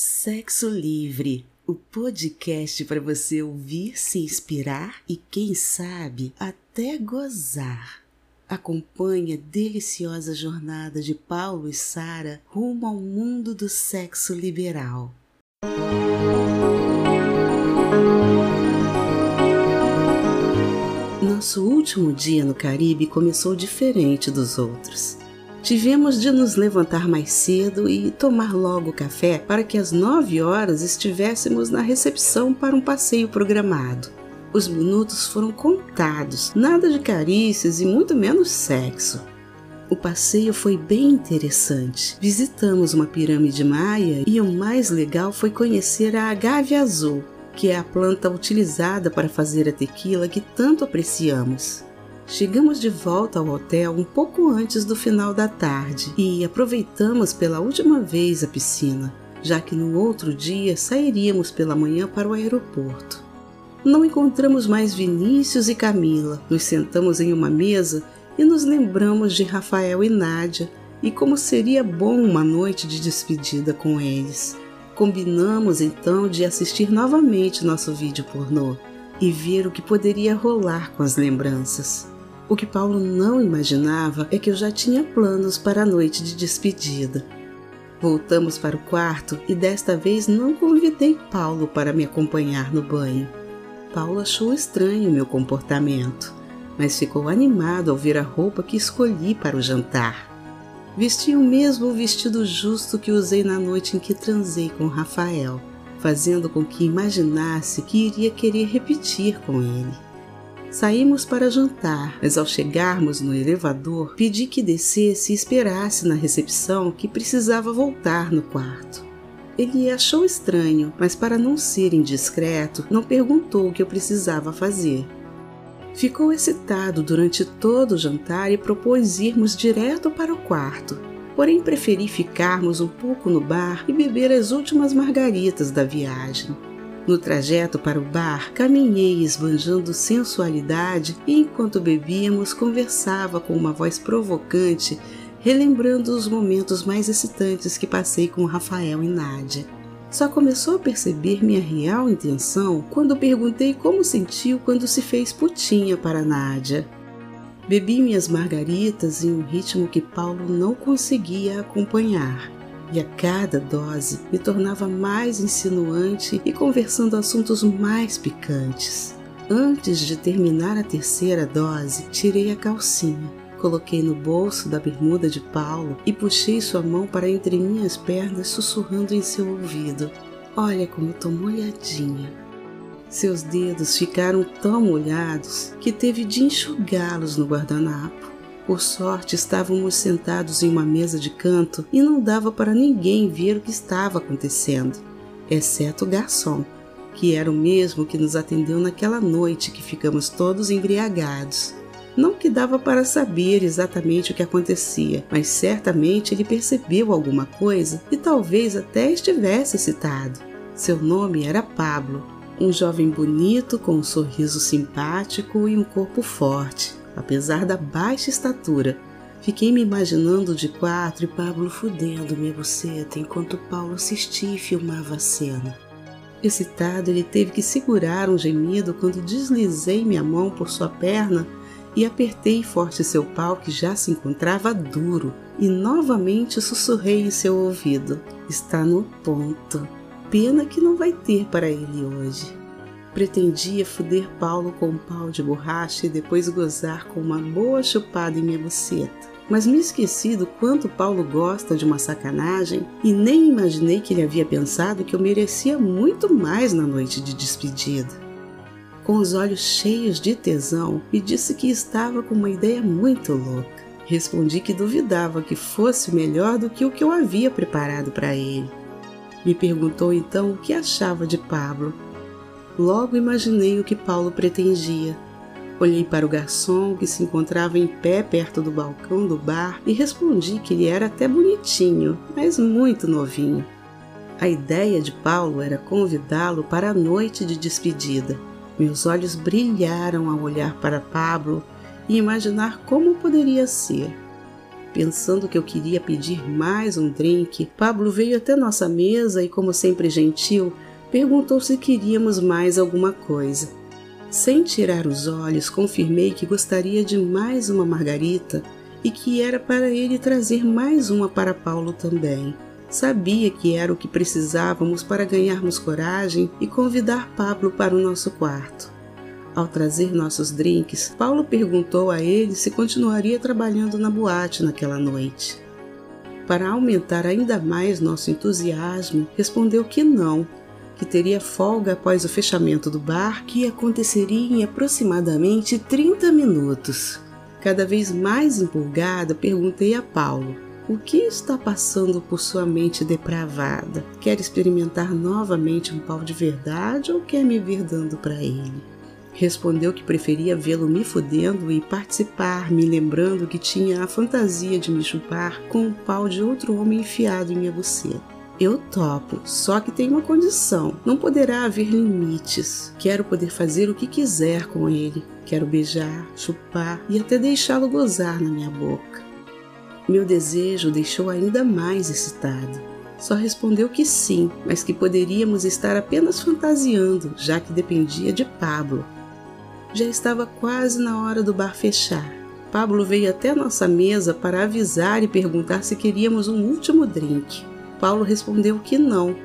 Sexo Livre, o podcast para você ouvir, se inspirar e, quem sabe, até gozar. Acompanhe a deliciosa jornada de Paulo e Sara rumo ao mundo do sexo liberal. Nosso último dia no Caribe começou diferente dos outros. Tivemos de nos levantar mais cedo e tomar logo café para que às nove horas estivéssemos na recepção para um passeio programado. Os minutos foram contados, nada de carícias e muito menos sexo. O passeio foi bem interessante. Visitamos uma pirâmide maia e o mais legal foi conhecer a agave azul, que é a planta utilizada para fazer a tequila que tanto apreciamos. Chegamos de volta ao hotel um pouco antes do final da tarde e aproveitamos pela última vez a piscina, já que no outro dia sairíamos pela manhã para o aeroporto. Não encontramos mais Vinícius e Camila. Nos sentamos em uma mesa e nos lembramos de Rafael e Nádia e como seria bom uma noite de despedida com eles. Combinamos então de assistir novamente nosso vídeo pornô e ver o que poderia rolar com as lembranças. O que Paulo não imaginava é que eu já tinha planos para a noite de despedida. Voltamos para o quarto e desta vez não convidei Paulo para me acompanhar no banho. Paulo achou estranho meu comportamento, mas ficou animado ao ver a roupa que escolhi para o jantar. Vesti o mesmo vestido justo que usei na noite em que transei com Rafael, fazendo com que imaginasse que iria querer repetir com ele. Saímos para jantar, mas ao chegarmos no elevador, pedi que descesse e esperasse na recepção que precisava voltar no quarto. Ele achou estranho, mas para não ser indiscreto, não perguntou o que eu precisava fazer. Ficou excitado durante todo o jantar e propôs irmos direto para o quarto. Porém, preferi ficarmos um pouco no bar e beber as últimas margaritas da viagem. No trajeto para o bar, caminhei esbanjando sensualidade e enquanto bebíamos conversava com uma voz provocante, relembrando os momentos mais excitantes que passei com Rafael e Nádia. Só começou a perceber minha real intenção quando perguntei como sentiu quando se fez putinha para Nádia. Bebi minhas margaritas em um ritmo que Paulo não conseguia acompanhar e a cada dose me tornava mais insinuante e conversando assuntos mais picantes. Antes de terminar a terceira dose, tirei a calcinha, coloquei no bolso da bermuda de Paulo e puxei sua mão para entre minhas pernas, sussurrando em seu ouvido: Olha como tô molhadinha. Seus dedos ficaram tão molhados que teve de enxugá-los no guardanapo. Por sorte, estávamos sentados em uma mesa de canto e não dava para ninguém ver o que estava acontecendo, exceto o garçom, que era o mesmo que nos atendeu naquela noite que ficamos todos embriagados. Não que dava para saber exatamente o que acontecia, mas certamente ele percebeu alguma coisa e talvez até estivesse excitado. Seu nome era Pablo, um jovem bonito com um sorriso simpático e um corpo forte apesar da baixa estatura. Fiquei me imaginando de quatro e Pablo fudendo minha buceta enquanto Paulo assistia e filmava a cena. Excitado, ele teve que segurar um gemido quando deslizei minha mão por sua perna e apertei forte seu pau que já se encontrava duro e novamente sussurrei em seu ouvido: Está no ponto. Pena que não vai ter para ele hoje. Pretendia foder Paulo com um pau de borracha e depois gozar com uma boa chupada em minha buceta. Mas me esqueci do quanto Paulo gosta de uma sacanagem e nem imaginei que ele havia pensado que eu merecia muito mais na noite de despedida. Com os olhos cheios de tesão, me disse que estava com uma ideia muito louca. Respondi que duvidava que fosse melhor do que o que eu havia preparado para ele. Me perguntou então o que achava de Pablo Logo imaginei o que Paulo pretendia. Olhei para o garçom que se encontrava em pé perto do balcão do bar e respondi que ele era até bonitinho, mas muito novinho. A ideia de Paulo era convidá-lo para a noite de despedida. Meus olhos brilharam ao olhar para Pablo e imaginar como poderia ser. pensando que eu queria pedir mais um drink, Pablo veio até nossa mesa e, como sempre gentil, perguntou se queríamos mais alguma coisa. Sem tirar os olhos, confirmei que gostaria de mais uma margarita e que era para ele trazer mais uma para Paulo também. Sabia que era o que precisávamos para ganharmos coragem e convidar Pablo para o nosso quarto. Ao trazer nossos drinks, Paulo perguntou a ele se continuaria trabalhando na boate naquela noite. Para aumentar ainda mais nosso entusiasmo, respondeu que não, que teria folga após o fechamento do bar, que aconteceria em aproximadamente 30 minutos. Cada vez mais empolgada, perguntei a Paulo: o que está passando por sua mente depravada? Quer experimentar novamente um pau de verdade ou quer me ver dando para ele? Respondeu que preferia vê-lo me fudendo e participar, me lembrando que tinha a fantasia de me chupar com o pau de outro homem enfiado em minha buceta. Eu topo, só que tem uma condição: não poderá haver limites. Quero poder fazer o que quiser com ele. Quero beijar, chupar e até deixá-lo gozar na minha boca. Meu desejo deixou ainda mais excitado. Só respondeu que sim, mas que poderíamos estar apenas fantasiando, já que dependia de Pablo. Já estava quase na hora do bar fechar. Pablo veio até nossa mesa para avisar e perguntar se queríamos um último drink. Paulo respondeu que não.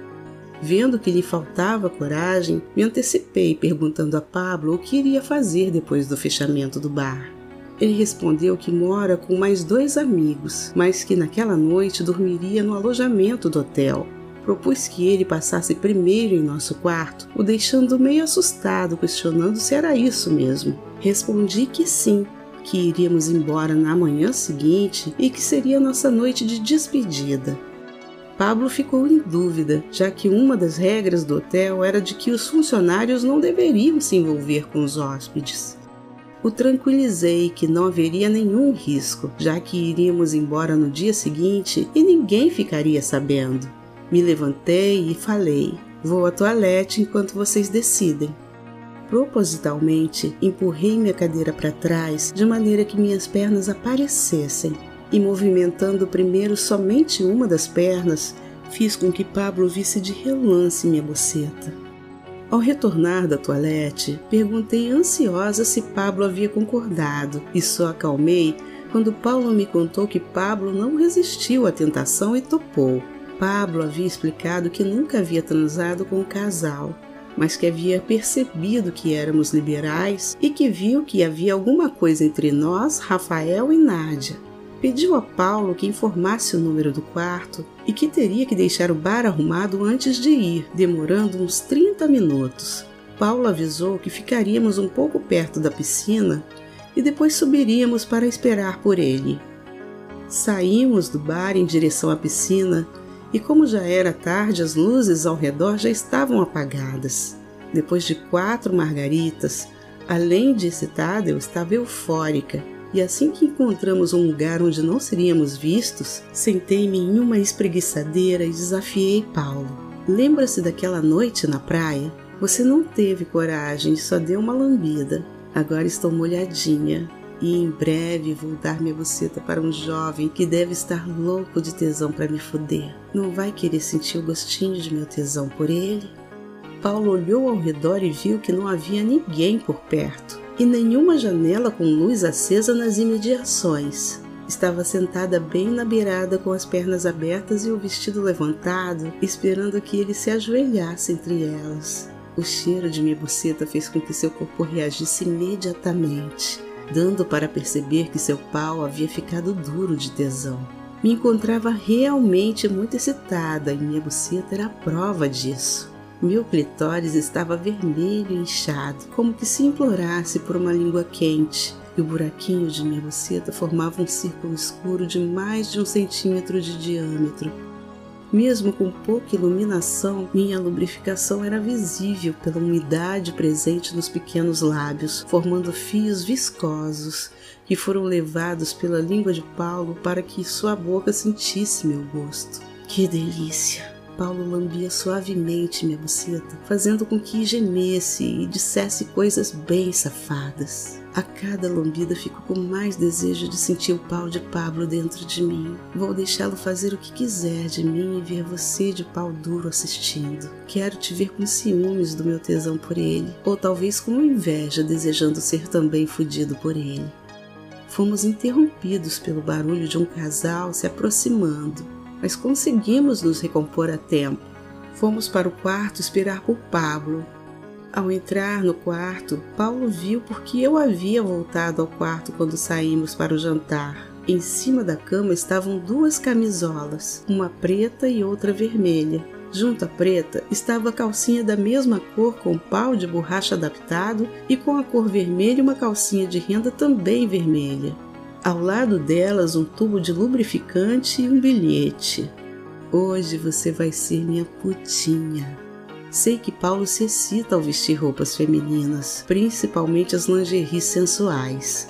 Vendo que lhe faltava coragem, me antecipei perguntando a Pablo o que iria fazer depois do fechamento do bar. Ele respondeu que mora com mais dois amigos, mas que naquela noite dormiria no alojamento do hotel. Propus que ele passasse primeiro em nosso quarto, o deixando meio assustado, questionando se era isso mesmo. Respondi que sim, que iríamos embora na manhã seguinte e que seria nossa noite de despedida. Pablo ficou em dúvida, já que uma das regras do hotel era de que os funcionários não deveriam se envolver com os hóspedes. O tranquilizei que não haveria nenhum risco, já que iríamos embora no dia seguinte e ninguém ficaria sabendo. Me levantei e falei: Vou à toalete enquanto vocês decidem. Propositalmente, empurrei minha cadeira para trás de maneira que minhas pernas aparecessem e, movimentando primeiro somente uma das pernas, fiz com que Pablo visse de relance minha boceta. Ao retornar da toalete, perguntei ansiosa se Pablo havia concordado e só acalmei quando Paulo me contou que Pablo não resistiu à tentação e topou. Pablo havia explicado que nunca havia transado com o casal, mas que havia percebido que éramos liberais e que viu que havia alguma coisa entre nós, Rafael e Nádia pediu a Paulo que informasse o número do quarto e que teria que deixar o bar arrumado antes de ir, demorando uns 30 minutos. Paulo avisou que ficaríamos um pouco perto da piscina e depois subiríamos para esperar por ele. Saímos do bar em direção à piscina e, como já era tarde, as luzes ao redor já estavam apagadas. Depois de quatro margaritas, além de excitada, eu estava eufórica e assim que encontramos um lugar onde não seríamos vistos, sentei-me em uma espreguiçadeira e desafiei Paulo. Lembra-se daquela noite na praia? Você não teve coragem e só deu uma lambida. Agora estou molhadinha e em breve vou dar minha buceta para um jovem que deve estar louco de tesão para me foder. Não vai querer sentir o gostinho de meu tesão por ele? Paulo olhou ao redor e viu que não havia ninguém por perto e nenhuma janela com luz acesa nas imediações. Estava sentada bem na beirada com as pernas abertas e o vestido levantado, esperando que ele se ajoelhasse entre elas. O cheiro de minha buceta fez com que seu corpo reagisse imediatamente, dando para perceber que seu pau havia ficado duro de tesão. Me encontrava realmente muito excitada e minha buceta era a prova disso. Meu clitóris estava vermelho e inchado, como que se implorasse por uma língua quente, e o buraquinho de minha buceta formava um círculo escuro de mais de um centímetro de diâmetro. Mesmo com pouca iluminação, minha lubrificação era visível pela umidade presente nos pequenos lábios, formando fios viscosos que foram levados pela língua de Paulo para que sua boca sentisse meu gosto. Que delícia! Paulo lambia suavemente minha buceta, fazendo com que gemesse e dissesse coisas bem safadas. A cada lambida fico com mais desejo de sentir o pau de Pablo dentro de mim. Vou deixá-lo fazer o que quiser de mim e ver você de pau duro assistindo. Quero te ver com ciúmes do meu tesão por ele, ou talvez com inveja, desejando ser também fudido por ele. Fomos interrompidos pelo barulho de um casal se aproximando, mas conseguimos nos recompor a tempo. Fomos para o quarto esperar por Pablo. Ao entrar no quarto, Paulo viu porque eu havia voltado ao quarto quando saímos para o jantar. Em cima da cama estavam duas camisolas, uma preta e outra vermelha. Junto à preta estava a calcinha da mesma cor com pau de borracha adaptado e com a cor vermelha uma calcinha de renda também vermelha. Ao lado delas um tubo de lubrificante e um bilhete. Hoje você vai ser minha putinha. Sei que Paulo se excita ao vestir roupas femininas, principalmente as lingeries sensuais.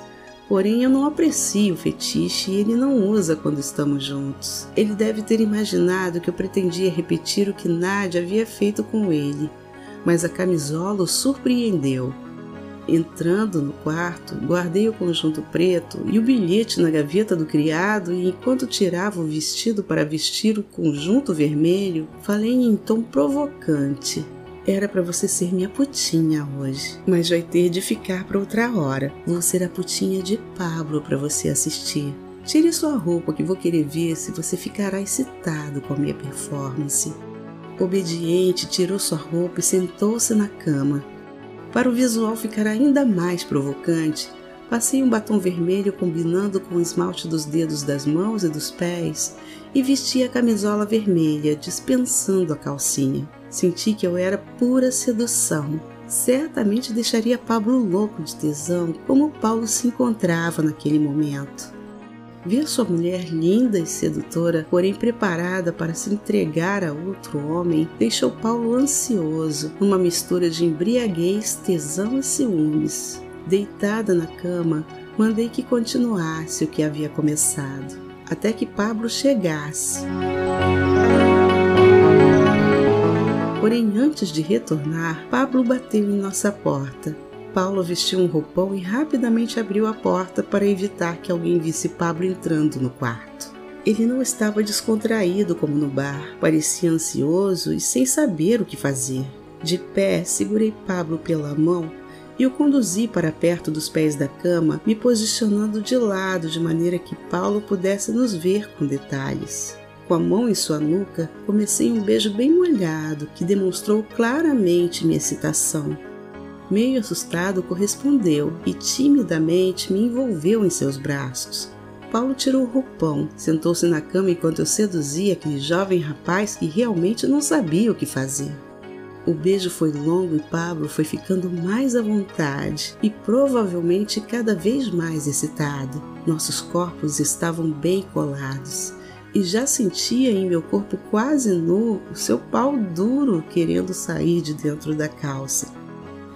Porém, eu não aprecio o fetiche e ele não usa quando estamos juntos. Ele deve ter imaginado que eu pretendia repetir o que Nadia havia feito com ele, mas a camisola o surpreendeu. Entrando no quarto, guardei o conjunto preto e o bilhete na gaveta do criado e enquanto tirava o vestido para vestir o conjunto vermelho, falei em tom provocante. Era para você ser minha putinha hoje, mas vai ter de ficar para outra hora. Vou ser a putinha de Pablo para você assistir. Tire sua roupa que vou querer ver se você ficará excitado com a minha performance. Obediente, tirou sua roupa e sentou-se na cama. Para o visual ficar ainda mais provocante, passei um batom vermelho combinando com o esmalte dos dedos das mãos e dos pés e vesti a camisola vermelha, dispensando a calcinha. Senti que eu era pura sedução. Certamente deixaria Pablo louco de tesão, como Paulo se encontrava naquele momento. Ver sua mulher linda e sedutora, porém preparada para se entregar a outro homem, deixou Paulo ansioso, numa mistura de embriaguez, tesão e ciúmes. Deitada na cama, mandei que continuasse o que havia começado, até que Pablo chegasse. Porém, antes de retornar, Pablo bateu em nossa porta. Paulo vestiu um roupão e rapidamente abriu a porta para evitar que alguém visse Pablo entrando no quarto. Ele não estava descontraído como no bar, parecia ansioso e sem saber o que fazer. De pé, segurei Pablo pela mão e o conduzi para perto dos pés da cama, me posicionando de lado de maneira que Paulo pudesse nos ver com detalhes. Com a mão em sua nuca, comecei um beijo bem molhado que demonstrou claramente minha excitação. Meio assustado, correspondeu e timidamente me envolveu em seus braços. Paulo tirou o roupão, sentou-se na cama enquanto eu seduzia aquele jovem rapaz que realmente não sabia o que fazer. O beijo foi longo e Pablo foi ficando mais à vontade e provavelmente cada vez mais excitado. Nossos corpos estavam bem colados e já sentia em meu corpo quase nu o seu pau duro querendo sair de dentro da calça.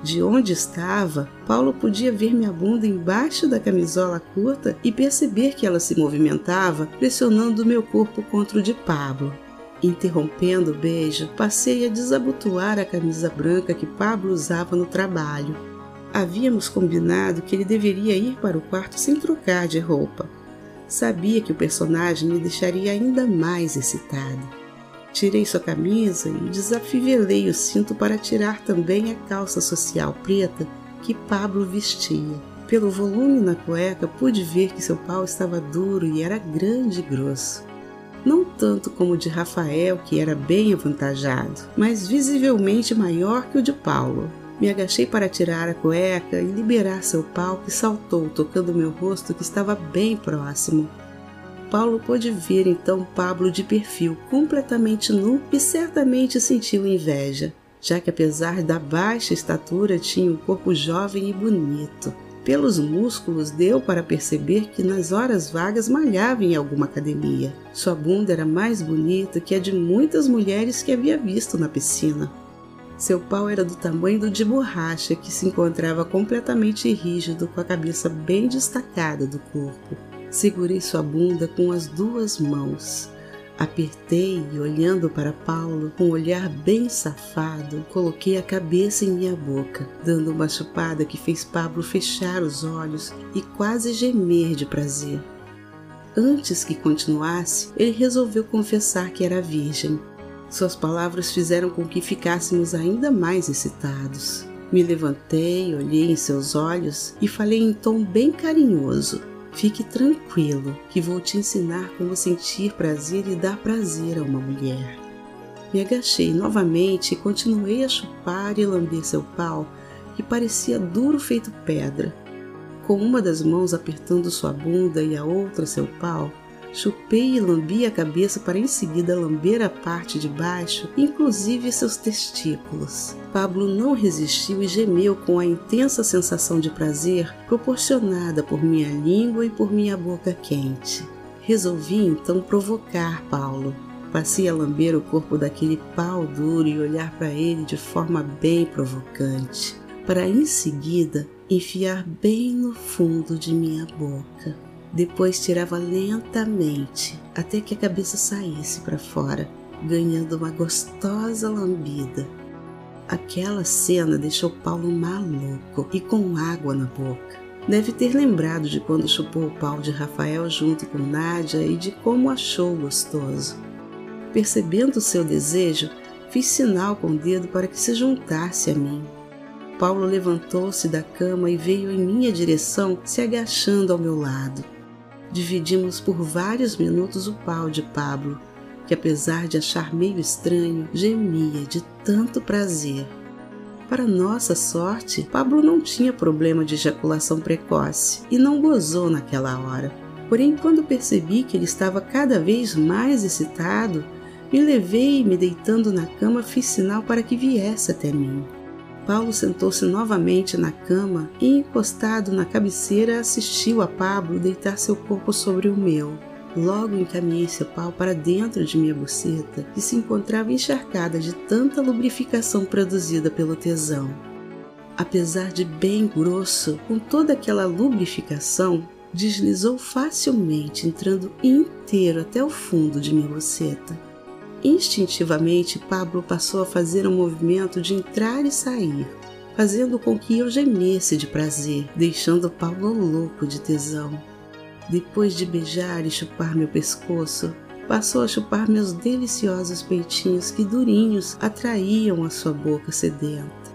De onde estava, Paulo podia ver minha bunda embaixo da camisola curta e perceber que ela se movimentava, pressionando meu corpo contra o de Pablo. Interrompendo o beijo, passei a desabotoar a camisa branca que Pablo usava no trabalho. Havíamos combinado que ele deveria ir para o quarto sem trocar de roupa. Sabia que o personagem me deixaria ainda mais excitada. Tirei sua camisa e desafivelei o cinto para tirar também a calça social preta que Pablo vestia. Pelo volume na cueca, pude ver que seu pau estava duro e era grande e grosso. Não tanto como o de Rafael, que era bem avantajado, mas visivelmente maior que o de Paulo. Me agachei para tirar a cueca e liberar seu pau que saltou, tocando meu rosto que estava bem próximo. Paulo pôde ver então Pablo de perfil, completamente nu e certamente sentiu inveja, já que apesar da baixa estatura tinha um corpo jovem e bonito. Pelos músculos deu para perceber que nas horas vagas malhava em alguma academia. Sua bunda era mais bonita que a de muitas mulheres que havia visto na piscina. Seu pau era do tamanho do de borracha, que se encontrava completamente rígido, com a cabeça bem destacada do corpo. Segurei sua bunda com as duas mãos. Apertei e, olhando para Paulo, com um olhar bem safado, coloquei a cabeça em minha boca, dando uma chupada que fez Pablo fechar os olhos e quase gemer de prazer. Antes que continuasse, ele resolveu confessar que era virgem. Suas palavras fizeram com que ficássemos ainda mais excitados. Me levantei, olhei em seus olhos e falei em tom bem carinhoso: Fique tranquilo, que vou te ensinar como sentir prazer e dar prazer a uma mulher. Me agachei novamente e continuei a chupar e lamber seu pau, que parecia duro feito pedra. Com uma das mãos apertando sua bunda e a outra seu pau, Chupei e lambi a cabeça para em seguida lamber a parte de baixo, inclusive seus testículos. Pablo não resistiu e gemeu com a intensa sensação de prazer proporcionada por minha língua e por minha boca quente. Resolvi então provocar Paulo. Passei a lamber o corpo daquele pau duro e olhar para ele de forma bem provocante, para em seguida enfiar bem no fundo de minha boca. Depois tirava lentamente até que a cabeça saísse para fora, ganhando uma gostosa lambida. Aquela cena deixou Paulo maluco e com água na boca. Deve ter lembrado de quando chupou o pau de Rafael junto com Nádia e de como achou gostoso. Percebendo seu desejo, fiz sinal com o dedo para que se juntasse a mim. Paulo levantou-se da cama e veio em minha direção, se agachando ao meu lado. Dividimos por vários minutos o pau de Pablo, que apesar de achar meio estranho, gemia de tanto prazer. Para nossa sorte, Pablo não tinha problema de ejaculação precoce e não gozou naquela hora. Porém, quando percebi que ele estava cada vez mais excitado, me levei e me deitando na cama fiz sinal para que viesse até mim. Paulo sentou-se novamente na cama e, encostado na cabeceira, assistiu a Pablo deitar seu corpo sobre o meu. Logo encaminhei seu pau para dentro de minha buceta, que se encontrava encharcada de tanta lubrificação produzida pelo tesão. Apesar de bem grosso, com toda aquela lubrificação, deslizou facilmente, entrando inteiro até o fundo de minha buceta. Instintivamente, Pablo passou a fazer um movimento de entrar e sair, fazendo com que eu gemesse de prazer, deixando Paulo louco de tesão. Depois de beijar e chupar meu pescoço, passou a chupar meus deliciosos peitinhos que durinhos atraíam a sua boca sedenta.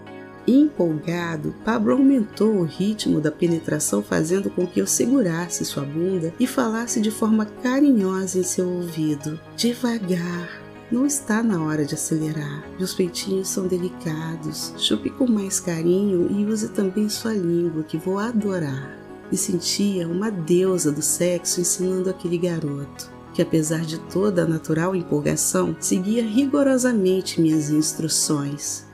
Empolgado, Pablo aumentou o ritmo da penetração, fazendo com que eu segurasse sua bunda e falasse de forma carinhosa em seu ouvido: Devagar, não está na hora de acelerar. Meus peitinhos são delicados. Chupe com mais carinho e use também sua língua, que vou adorar. Me sentia uma deusa do sexo ensinando aquele garoto, que apesar de toda a natural empolgação, seguia rigorosamente minhas instruções.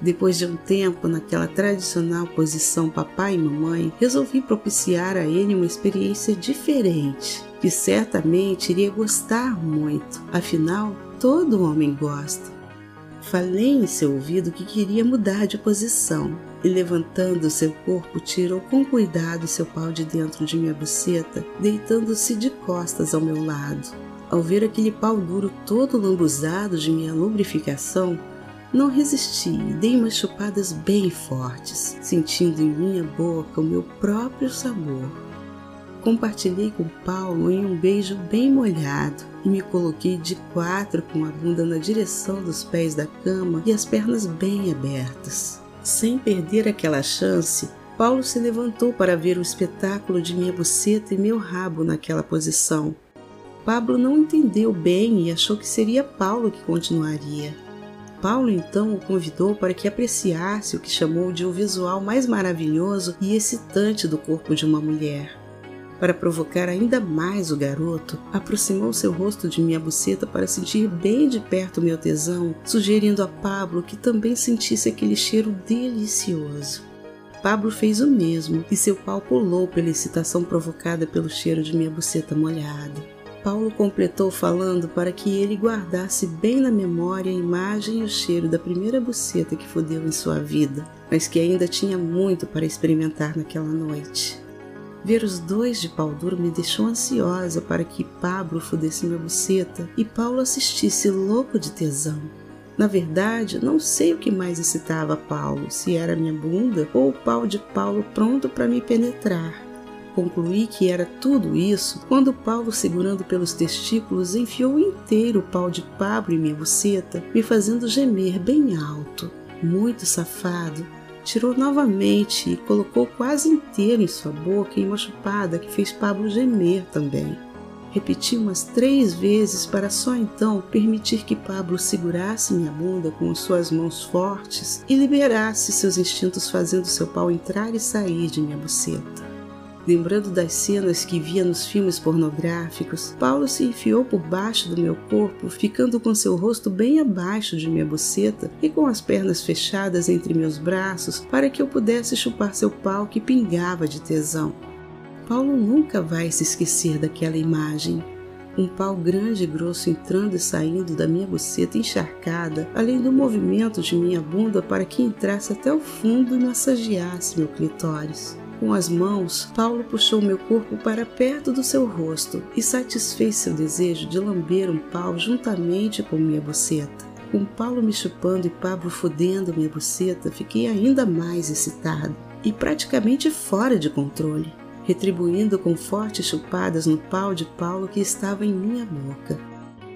Depois de um tempo naquela tradicional posição papai e mamãe, resolvi propiciar a ele uma experiência diferente, que certamente iria gostar muito. Afinal, todo homem gosta. Falei em seu ouvido que queria mudar de posição e, levantando seu corpo, tirou com cuidado seu pau de dentro de minha buceta, deitando-se de costas ao meu lado. Ao ver aquele pau duro todo lambuzado de minha lubrificação, não resisti e dei umas chupadas bem fortes, sentindo em minha boca o meu próprio sabor. Compartilhei com Paulo em um beijo bem molhado e me coloquei de quatro com a bunda na direção dos pés da cama e as pernas bem abertas. Sem perder aquela chance, Paulo se levantou para ver o espetáculo de minha buceta e meu rabo naquela posição. Pablo não entendeu bem e achou que seria Paulo que continuaria. Paulo então o convidou para que apreciasse o que chamou de o visual mais maravilhoso e excitante do corpo de uma mulher. Para provocar ainda mais o garoto, aproximou seu rosto de minha buceta para sentir bem de perto meu tesão, sugerindo a Pablo que também sentisse aquele cheiro delicioso. Pablo fez o mesmo e seu pau pulou pela excitação provocada pelo cheiro de minha buceta molhada. Paulo completou falando para que ele guardasse bem na memória a imagem e o cheiro da primeira buceta que fodeu em sua vida, mas que ainda tinha muito para experimentar naquela noite. Ver os dois de pau duro me deixou ansiosa para que Pablo fudesse minha buceta e Paulo assistisse louco de tesão. Na verdade, não sei o que mais excitava Paulo, se era minha bunda ou o pau de Paulo pronto para me penetrar. Concluí que era tudo isso quando Paulo, segurando pelos testículos, enfiou inteiro o pau de Pablo em minha buceta, me fazendo gemer bem alto. Muito safado, tirou novamente e colocou quase inteiro em sua boca em uma chupada que fez Pablo gemer também. Repeti umas três vezes para só então permitir que Pablo segurasse minha bunda com suas mãos fortes e liberasse seus instintos fazendo seu pau entrar e sair de minha buceta. Lembrando das cenas que via nos filmes pornográficos, Paulo se enfiou por baixo do meu corpo, ficando com seu rosto bem abaixo de minha buceta e com as pernas fechadas entre meus braços para que eu pudesse chupar seu pau que pingava de tesão. Paulo nunca vai se esquecer daquela imagem. Um pau grande e grosso entrando e saindo da minha buceta encharcada, além do movimento de minha bunda para que entrasse até o fundo e massageasse meu clitóris. Com as mãos, Paulo puxou meu corpo para perto do seu rosto e satisfez seu desejo de lamber um pau juntamente com minha buceta. Com Paulo me chupando e Pablo fodendo minha buceta, fiquei ainda mais excitado e praticamente fora de controle, retribuindo com fortes chupadas no pau de Paulo que estava em minha boca.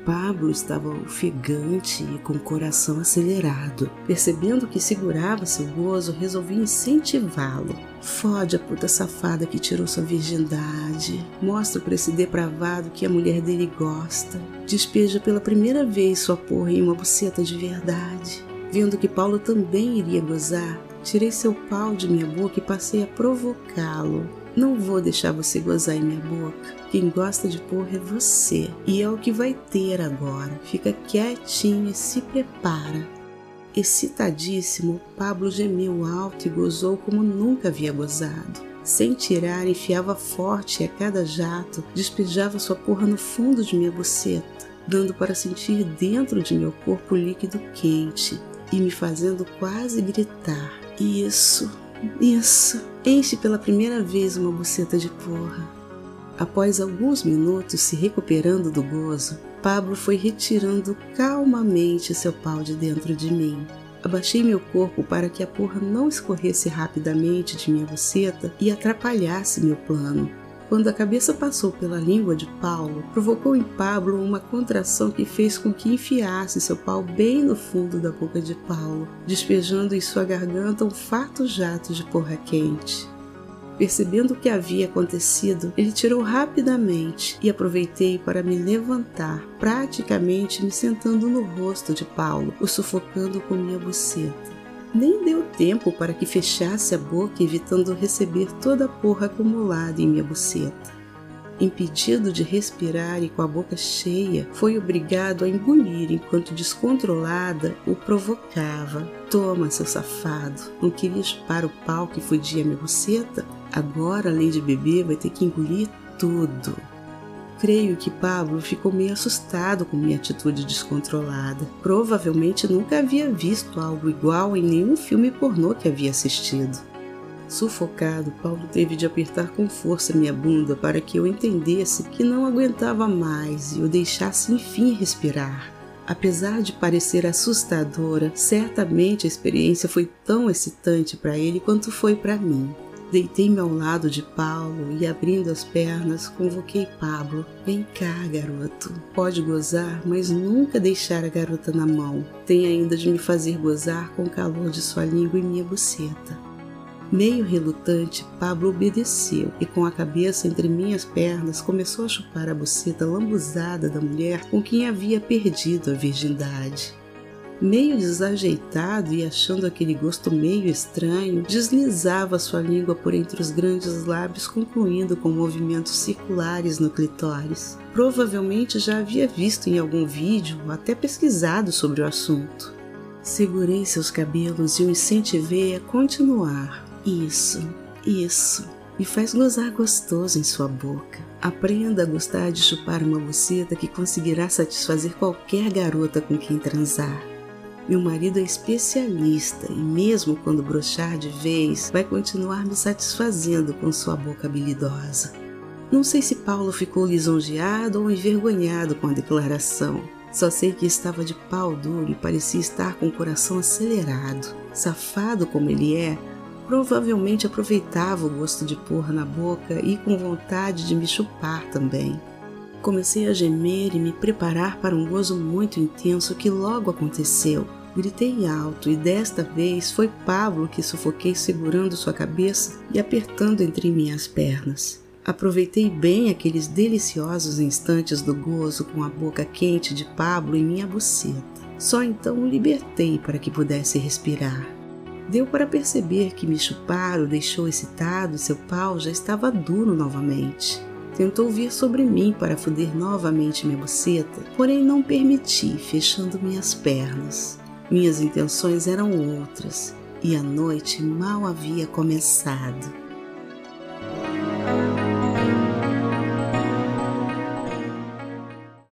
Pablo estava ofegante e com o coração acelerado. Percebendo que segurava seu gozo, resolvi incentivá-lo. Fode a puta safada que tirou sua virgindade. Mostra para esse depravado que a mulher dele gosta. Despeja pela primeira vez sua porra em uma buceta de verdade. Vendo que Paulo também iria gozar, tirei seu pau de minha boca e passei a provocá-lo. Não vou deixar você gozar em minha boca. Quem gosta de porra é você. E é o que vai ter agora. Fica quietinho e se prepara. Excitadíssimo, Pablo gemeu alto e gozou como nunca havia gozado. Sem tirar, enfiava forte e a cada jato despejava sua porra no fundo de minha buceta, dando para sentir dentro de meu corpo líquido quente e me fazendo quase gritar: Isso, isso, enche pela primeira vez uma buceta de porra. Após alguns minutos se recuperando do gozo, Pablo foi retirando calmamente seu pau de dentro de mim. Abaixei meu corpo para que a porra não escorresse rapidamente de minha buceta e atrapalhasse meu plano. Quando a cabeça passou pela língua de Paulo, provocou em Pablo uma contração que fez com que enfiasse seu pau bem no fundo da boca de Paulo, despejando em sua garganta um farto jato de porra quente. Percebendo o que havia acontecido, ele tirou rapidamente e aproveitei para me levantar, praticamente me sentando no rosto de Paulo, o sufocando com minha buceta. Nem deu tempo para que fechasse a boca, evitando receber toda a porra acumulada em minha buceta. Impedido de respirar e com a boca cheia, foi obrigado a engolir enquanto descontrolada o provocava. Toma, seu safado, não queria chupar o pau que fudia minha buceta? Agora, além de beber, vai ter que engolir tudo. Creio que Pablo ficou meio assustado com minha atitude descontrolada. Provavelmente nunca havia visto algo igual em nenhum filme pornô que havia assistido. Sufocado, Paulo teve de apertar com força minha bunda para que eu entendesse que não aguentava mais e o deixasse enfim respirar. Apesar de parecer assustadora, certamente a experiência foi tão excitante para ele quanto foi para mim. Deitei-me ao lado de Paulo e, abrindo as pernas, convoquei Pablo. Vem cá, garoto. Pode gozar, mas nunca deixar a garota na mão. Tem ainda de me fazer gozar com o calor de sua língua e minha buceta. Meio relutante, Pablo obedeceu e, com a cabeça entre minhas pernas, começou a chupar a buceta lambuzada da mulher com quem havia perdido a virgindade. Meio desajeitado e achando aquele gosto meio estranho, deslizava sua língua por entre os grandes lábios, concluindo com movimentos circulares no clitóris. Provavelmente já havia visto em algum vídeo ou até pesquisado sobre o assunto. Segurei seus cabelos e o incentivei a continuar. Isso, isso. Me faz gozar gostoso em sua boca. Aprenda a gostar de chupar uma buceta que conseguirá satisfazer qualquer garota com quem transar. Meu marido é especialista e, mesmo quando brochar de vez, vai continuar me satisfazendo com sua boca habilidosa. Não sei se Paulo ficou lisonjeado ou envergonhado com a declaração. Só sei que estava de pau duro e parecia estar com o coração acelerado. Safado como ele é, provavelmente aproveitava o gosto de pôr na boca e com vontade de me chupar também. Comecei a gemer e me preparar para um gozo muito intenso que logo aconteceu. Gritei alto e desta vez foi Pablo que sufoquei segurando sua cabeça e apertando entre minhas pernas. Aproveitei bem aqueles deliciosos instantes do gozo com a boca quente de Pablo em minha buceta. Só então o libertei para que pudesse respirar. Deu para perceber que me chupar o deixou excitado e seu pau já estava duro novamente. Tentou vir sobre mim para foder novamente minha buceta, porém não permiti, fechando minhas pernas. Minhas intenções eram outras e a noite mal havia começado.